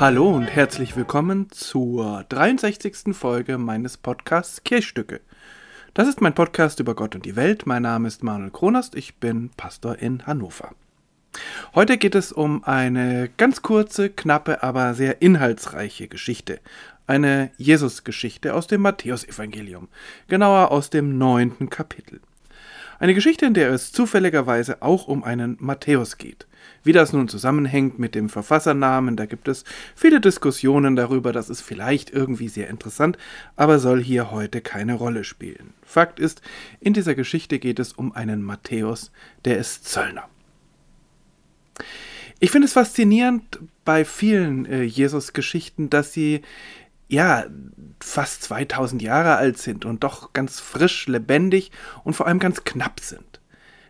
Hallo und herzlich willkommen zur 63. Folge meines Podcasts Kirchstücke. Das ist mein Podcast über Gott und die Welt. Mein Name ist Manuel Kronast, ich bin Pastor in Hannover. Heute geht es um eine ganz kurze, knappe, aber sehr inhaltsreiche Geschichte. Eine Jesus-Geschichte aus dem Matthäusevangelium, genauer aus dem neunten Kapitel. Eine Geschichte, in der es zufälligerweise auch um einen Matthäus geht. Wie das nun zusammenhängt mit dem Verfassernamen, da gibt es viele Diskussionen darüber, das ist vielleicht irgendwie sehr interessant, aber soll hier heute keine Rolle spielen. Fakt ist, in dieser Geschichte geht es um einen Matthäus, der ist Zöllner. Ich finde es faszinierend bei vielen äh, Jesus-Geschichten, dass sie ja, fast 2000 Jahre alt sind und doch ganz frisch, lebendig und vor allem ganz knapp sind.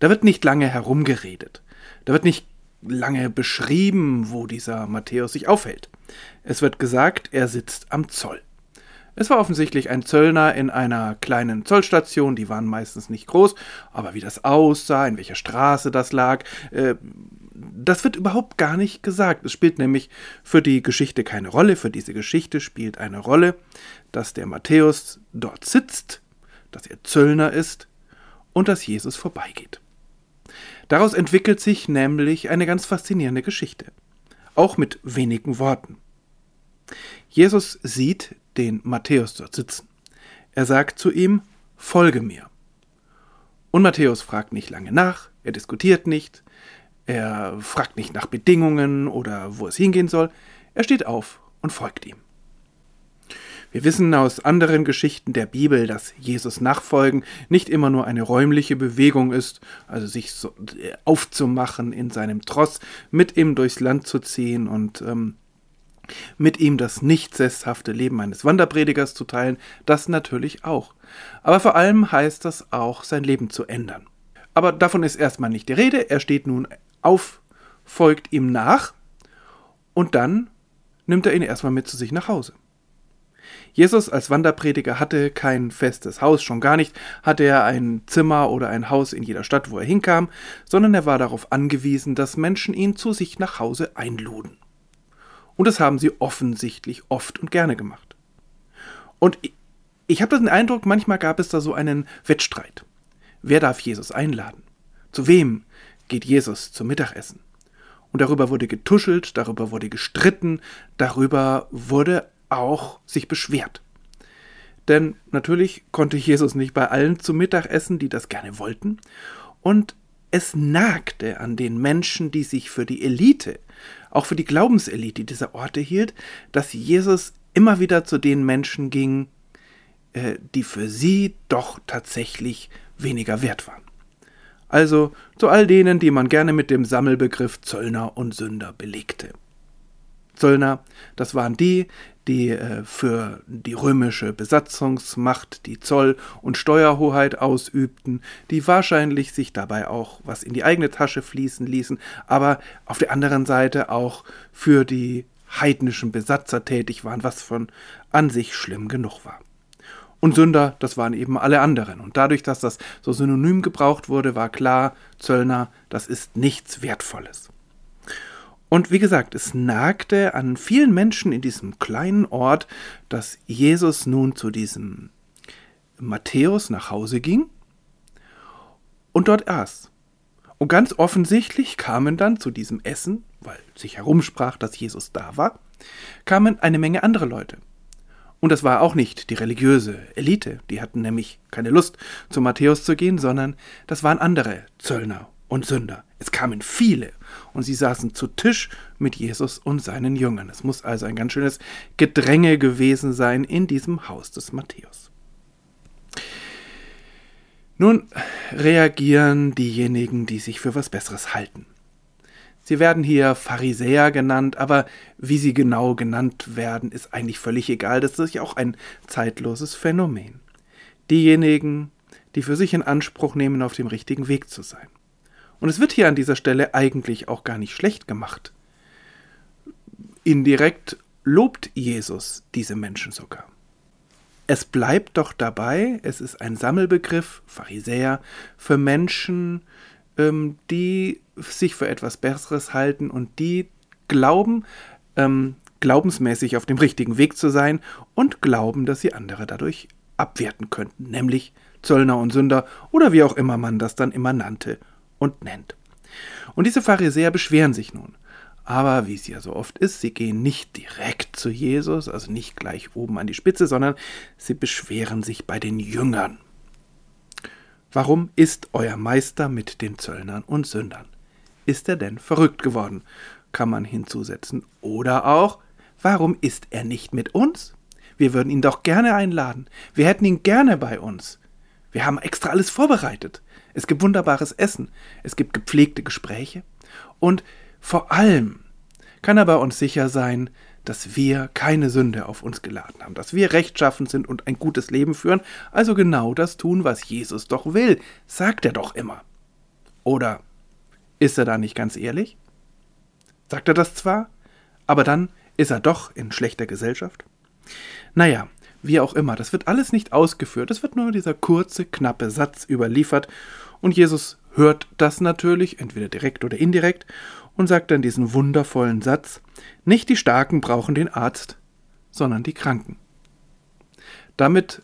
Da wird nicht lange herumgeredet. Da wird nicht lange beschrieben, wo dieser Matthäus sich aufhält. Es wird gesagt, er sitzt am Zoll. Es war offensichtlich ein Zöllner in einer kleinen Zollstation, die waren meistens nicht groß, aber wie das aussah, in welcher Straße das lag, äh, das wird überhaupt gar nicht gesagt. Es spielt nämlich für die Geschichte keine Rolle. Für diese Geschichte spielt eine Rolle, dass der Matthäus dort sitzt, dass er Zöllner ist und dass Jesus vorbeigeht. Daraus entwickelt sich nämlich eine ganz faszinierende Geschichte, auch mit wenigen Worten. Jesus sieht den Matthäus dort sitzen. Er sagt zu ihm, Folge mir. Und Matthäus fragt nicht lange nach, er diskutiert nicht, er fragt nicht nach Bedingungen oder wo es hingehen soll. Er steht auf und folgt ihm. Wir wissen aus anderen Geschichten der Bibel, dass Jesus nachfolgen nicht immer nur eine räumliche Bewegung ist, also sich so äh, aufzumachen in seinem Tross, mit ihm durchs Land zu ziehen und ähm, mit ihm das nicht sesshafte Leben eines Wanderpredigers zu teilen, das natürlich auch. Aber vor allem heißt das auch, sein Leben zu ändern. Aber davon ist erstmal nicht die Rede. Er steht nun auf, folgt ihm nach und dann nimmt er ihn erstmal mit zu sich nach Hause. Jesus als Wanderprediger hatte kein festes Haus, schon gar nicht hatte er ein Zimmer oder ein Haus in jeder Stadt, wo er hinkam, sondern er war darauf angewiesen, dass Menschen ihn zu sich nach Hause einluden. Und das haben sie offensichtlich oft und gerne gemacht. Und ich habe den Eindruck, manchmal gab es da so einen Wettstreit. Wer darf Jesus einladen? Zu wem geht Jesus zum Mittagessen. Und darüber wurde getuschelt, darüber wurde gestritten, darüber wurde auch sich beschwert. Denn natürlich konnte Jesus nicht bei allen zum Mittag essen, die das gerne wollten. Und es nagte an den Menschen, die sich für die Elite, auch für die Glaubenselite dieser Orte hielt, dass Jesus immer wieder zu den Menschen ging, äh, die für sie doch tatsächlich weniger wert waren also zu all denen, die man gerne mit dem Sammelbegriff Zöllner und Sünder belegte. Zöllner, das waren die, die äh, für die römische Besatzungsmacht die Zoll- und Steuerhoheit ausübten, die wahrscheinlich sich dabei auch was in die eigene Tasche fließen ließen, aber auf der anderen Seite auch für die heidnischen Besatzer tätig waren, was von an sich schlimm genug war. Und Sünder, das waren eben alle anderen. Und dadurch, dass das so synonym gebraucht wurde, war klar, Zöllner, das ist nichts Wertvolles. Und wie gesagt, es nagte an vielen Menschen in diesem kleinen Ort, dass Jesus nun zu diesem Matthäus nach Hause ging und dort aß. Und ganz offensichtlich kamen dann zu diesem Essen, weil sich herumsprach, dass Jesus da war, kamen eine Menge andere Leute. Und das war auch nicht die religiöse Elite, die hatten nämlich keine Lust, zu Matthäus zu gehen, sondern das waren andere Zöllner und Sünder. Es kamen viele und sie saßen zu Tisch mit Jesus und seinen Jüngern. Es muss also ein ganz schönes Gedränge gewesen sein in diesem Haus des Matthäus. Nun reagieren diejenigen, die sich für was Besseres halten. Sie werden hier Pharisäer genannt, aber wie sie genau genannt werden, ist eigentlich völlig egal. Das ist ja auch ein zeitloses Phänomen. Diejenigen, die für sich in Anspruch nehmen, auf dem richtigen Weg zu sein. Und es wird hier an dieser Stelle eigentlich auch gar nicht schlecht gemacht. Indirekt lobt Jesus diese Menschen sogar. Es bleibt doch dabei, es ist ein Sammelbegriff, Pharisäer, für Menschen, ähm, die sich für etwas Besseres halten und die glauben, ähm, glaubensmäßig auf dem richtigen Weg zu sein und glauben, dass sie andere dadurch abwerten könnten, nämlich Zöllner und Sünder oder wie auch immer man das dann immer nannte und nennt. Und diese Pharisäer beschweren sich nun. Aber wie es ja so oft ist, sie gehen nicht direkt zu Jesus, also nicht gleich oben an die Spitze, sondern sie beschweren sich bei den Jüngern. Warum ist euer Meister mit den Zöllnern und Sündern? Ist er denn verrückt geworden? Kann man hinzusetzen. Oder auch, warum ist er nicht mit uns? Wir würden ihn doch gerne einladen. Wir hätten ihn gerne bei uns. Wir haben extra alles vorbereitet. Es gibt wunderbares Essen. Es gibt gepflegte Gespräche. Und vor allem kann er bei uns sicher sein, dass wir keine Sünde auf uns geladen haben, dass wir rechtschaffen sind und ein gutes Leben führen, also genau das tun, was Jesus doch will, sagt er doch immer. Oder ist er da nicht ganz ehrlich? Sagt er das zwar, aber dann ist er doch in schlechter Gesellschaft? Naja, wie auch immer, das wird alles nicht ausgeführt, es wird nur dieser kurze, knappe Satz überliefert, und Jesus hört das natürlich, entweder direkt oder indirekt, und sagt dann diesen wundervollen Satz, nicht die Starken brauchen den Arzt, sondern die Kranken. Damit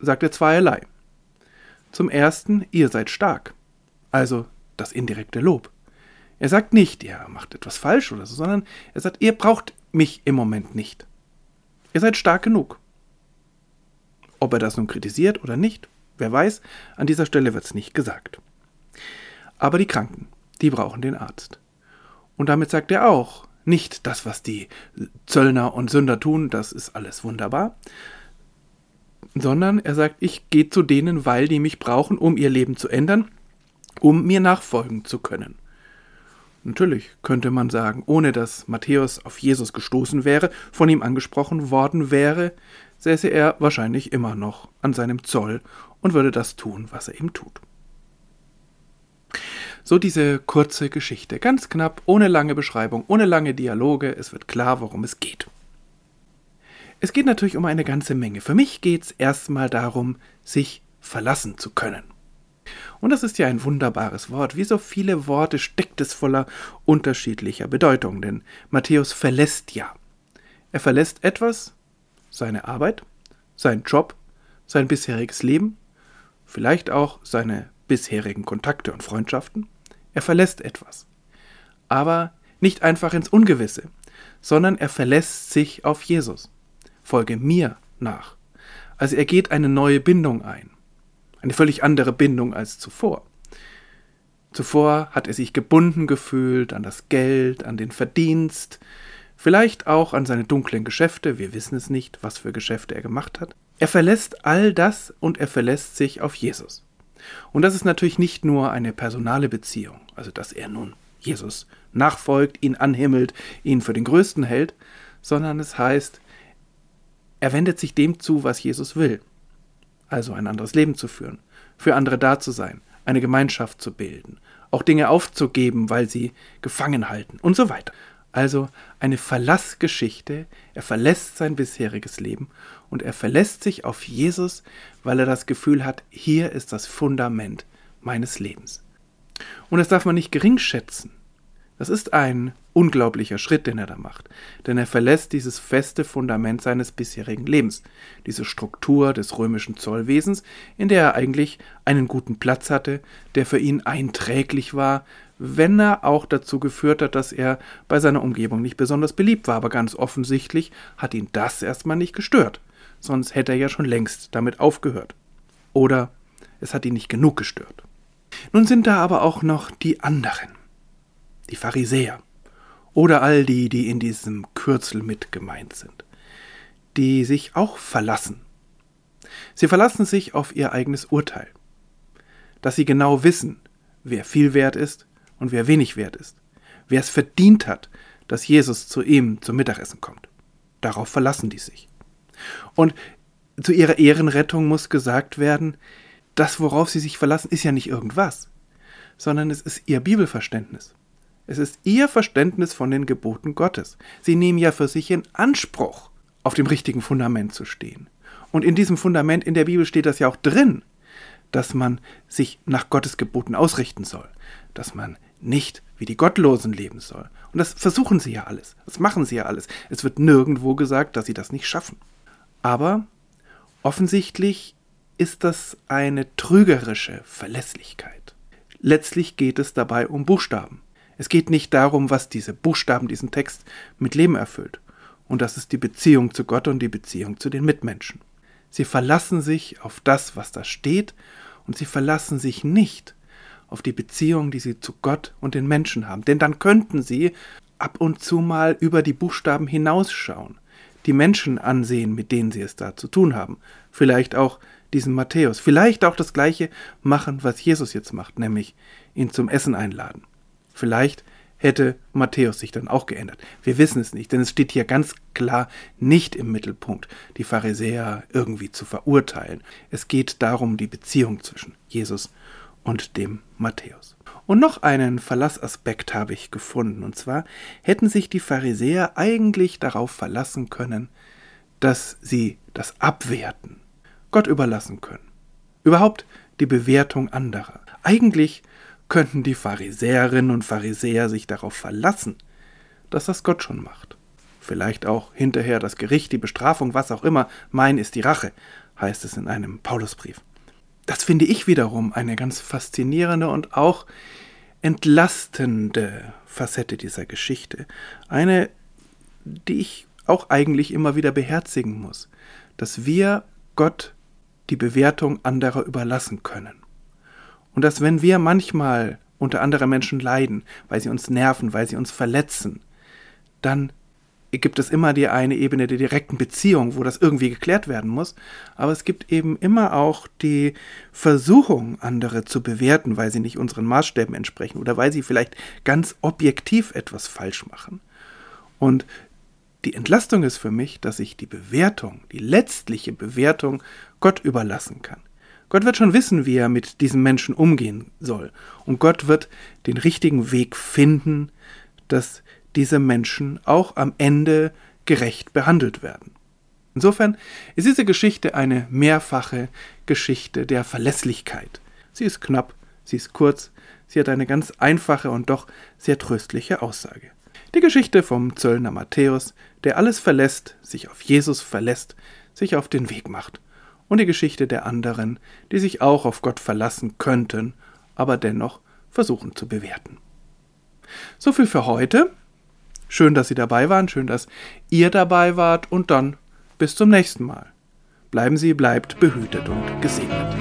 sagt er zweierlei. Zum ersten, ihr seid stark, also das indirekte Lob. Er sagt nicht, ihr macht etwas falsch oder so, sondern er sagt, ihr braucht mich im Moment nicht. Ihr seid stark genug. Ob er das nun kritisiert oder nicht, wer weiß, an dieser Stelle wird es nicht gesagt. Aber die Kranken, die brauchen den Arzt. Und damit sagt er auch, nicht das, was die Zöllner und Sünder tun, das ist alles wunderbar, sondern er sagt, ich gehe zu denen, weil die mich brauchen, um ihr Leben zu ändern, um mir nachfolgen zu können. Natürlich könnte man sagen, ohne dass Matthäus auf Jesus gestoßen wäre, von ihm angesprochen worden wäre, säße er wahrscheinlich immer noch an seinem Zoll und würde das tun, was er ihm tut. So diese kurze Geschichte, ganz knapp, ohne lange Beschreibung, ohne lange Dialoge, es wird klar, worum es geht. Es geht natürlich um eine ganze Menge. Für mich geht es erstmal darum, sich verlassen zu können. Und das ist ja ein wunderbares Wort. Wie so viele Worte steckt es voller unterschiedlicher Bedeutung, denn Matthäus verlässt ja. Er verlässt etwas, seine Arbeit, seinen Job, sein bisheriges Leben, vielleicht auch seine bisherigen Kontakte und Freundschaften. Er verlässt etwas. Aber nicht einfach ins Ungewisse, sondern er verlässt sich auf Jesus. Folge mir nach. Also er geht eine neue Bindung ein. Eine völlig andere Bindung als zuvor. Zuvor hat er sich gebunden gefühlt an das Geld, an den Verdienst, vielleicht auch an seine dunklen Geschäfte, wir wissen es nicht, was für Geschäfte er gemacht hat. Er verlässt all das und er verlässt sich auf Jesus. Und das ist natürlich nicht nur eine personale Beziehung, also dass er nun Jesus nachfolgt, ihn anhimmelt, ihn für den Größten hält, sondern es heißt, er wendet sich dem zu, was Jesus will. Also ein anderes Leben zu führen, für andere da zu sein, eine Gemeinschaft zu bilden, auch Dinge aufzugeben, weil sie gefangen halten und so weiter. Also eine Verlassgeschichte, er verlässt sein bisheriges Leben und er verlässt sich auf Jesus, weil er das Gefühl hat, hier ist das Fundament meines Lebens. Und das darf man nicht gering schätzen. Das ist ein unglaublicher Schritt, den er da macht, denn er verlässt dieses feste Fundament seines bisherigen Lebens, diese Struktur des römischen Zollwesens, in der er eigentlich einen guten Platz hatte, der für ihn einträglich war, wenn er auch dazu geführt hat, dass er bei seiner Umgebung nicht besonders beliebt war, aber ganz offensichtlich hat ihn das erstmal nicht gestört sonst hätte er ja schon längst damit aufgehört. Oder es hat ihn nicht genug gestört. Nun sind da aber auch noch die anderen, die Pharisäer oder all die, die in diesem Kürzel mit gemeint sind, die sich auch verlassen. Sie verlassen sich auf ihr eigenes Urteil, dass sie genau wissen, wer viel wert ist und wer wenig wert ist, wer es verdient hat, dass Jesus zu ihm zum Mittagessen kommt. Darauf verlassen die sich. Und zu ihrer Ehrenrettung muss gesagt werden, das, worauf sie sich verlassen, ist ja nicht irgendwas, sondern es ist ihr Bibelverständnis. Es ist ihr Verständnis von den Geboten Gottes. Sie nehmen ja für sich in Anspruch, auf dem richtigen Fundament zu stehen. Und in diesem Fundament in der Bibel steht das ja auch drin, dass man sich nach Gottes Geboten ausrichten soll, dass man nicht wie die Gottlosen leben soll. Und das versuchen sie ja alles. Das machen sie ja alles. Es wird nirgendwo gesagt, dass sie das nicht schaffen. Aber offensichtlich ist das eine trügerische Verlässlichkeit. Letztlich geht es dabei um Buchstaben. Es geht nicht darum, was diese Buchstaben diesen Text mit Leben erfüllt. Und das ist die Beziehung zu Gott und die Beziehung zu den Mitmenschen. Sie verlassen sich auf das, was da steht, und sie verlassen sich nicht auf die Beziehung, die sie zu Gott und den Menschen haben. Denn dann könnten sie ab und zu mal über die Buchstaben hinausschauen, die Menschen ansehen, mit denen sie es da zu tun haben. Vielleicht auch diesen Matthäus. Vielleicht auch das gleiche machen, was Jesus jetzt macht, nämlich ihn zum Essen einladen. Vielleicht hätte Matthäus sich dann auch geändert. Wir wissen es nicht, denn es steht hier ganz klar nicht im Mittelpunkt, die Pharisäer irgendwie zu verurteilen. Es geht darum, die Beziehung zwischen Jesus und dem Matthäus. Und noch einen Verlassaspekt habe ich gefunden, und zwar hätten sich die Pharisäer eigentlich darauf verlassen können, dass sie das Abwerten Gott überlassen können. Überhaupt die Bewertung anderer. Eigentlich könnten die Pharisäerinnen und Pharisäer sich darauf verlassen, dass das Gott schon macht. Vielleicht auch hinterher das Gericht, die Bestrafung, was auch immer. Mein ist die Rache, heißt es in einem Paulusbrief. Das finde ich wiederum eine ganz faszinierende und auch entlastende Facette dieser Geschichte. Eine, die ich auch eigentlich immer wieder beherzigen muss, dass wir Gott die Bewertung anderer überlassen können. Und dass wenn wir manchmal unter anderer Menschen leiden, weil sie uns nerven, weil sie uns verletzen, dann gibt es immer die eine Ebene der direkten Beziehung, wo das irgendwie geklärt werden muss, aber es gibt eben immer auch die Versuchung, andere zu bewerten, weil sie nicht unseren Maßstäben entsprechen oder weil sie vielleicht ganz objektiv etwas falsch machen. Und die Entlastung ist für mich, dass ich die Bewertung, die letztliche Bewertung Gott überlassen kann. Gott wird schon wissen, wie er mit diesem Menschen umgehen soll. Und Gott wird den richtigen Weg finden, dass diese Menschen auch am Ende gerecht behandelt werden. Insofern ist diese Geschichte eine mehrfache Geschichte der Verlässlichkeit. Sie ist knapp, sie ist kurz, sie hat eine ganz einfache und doch sehr tröstliche Aussage. Die Geschichte vom Zöllner Matthäus, der alles verlässt, sich auf Jesus verlässt, sich auf den Weg macht. Und die Geschichte der anderen, die sich auch auf Gott verlassen könnten, aber dennoch versuchen zu bewerten. So viel für heute. Schön, dass Sie dabei waren, schön, dass ihr dabei wart und dann bis zum nächsten Mal. Bleiben Sie, bleibt behütet und gesegnet.